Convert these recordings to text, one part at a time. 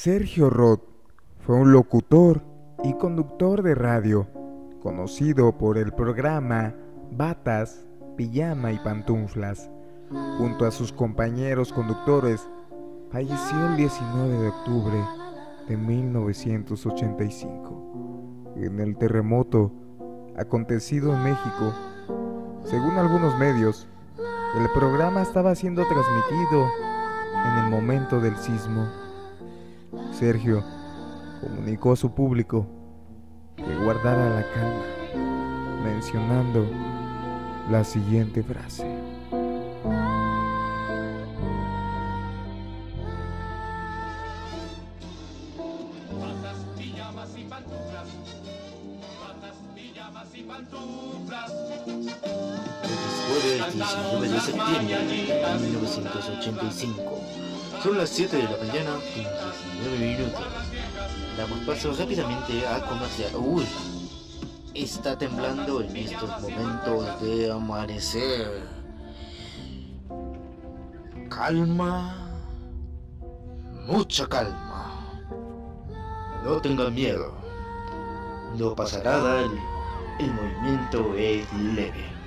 Sergio Roth fue un locutor y conductor de radio, conocido por el programa Batas, Pijama y Pantuflas. Junto a sus compañeros conductores, falleció el 19 de octubre de 1985 en el terremoto acontecido en México. Según algunos medios, el programa estaba siendo transmitido en el momento del sismo. Sergio comunicó a su público que guardara la calma, mencionando la siguiente frase. Pantuflas. Jueves 19 de septiembre de 1985. Son las 7 de la mañana con 19 minutos. Damos paso rápidamente a comercial. Uy, está temblando en estos momentos de amanecer. Calma, mucha calma. No tengan miedo. No pasará nada, el movimiento es leve.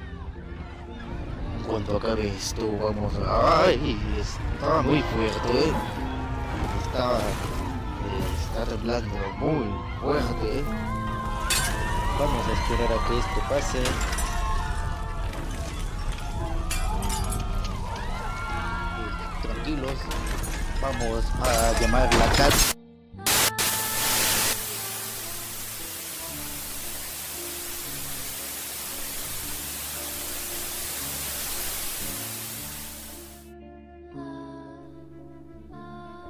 En cuanto acabe esto, vamos a... ¡Ay! Está muy fuerte. Está... Está temblando muy fuerte. Vamos a esperar a que esto pase. Tranquilos. Vamos a llamar la casa.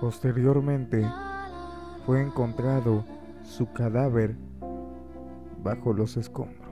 Posteriormente, fue encontrado su cadáver bajo los escombros.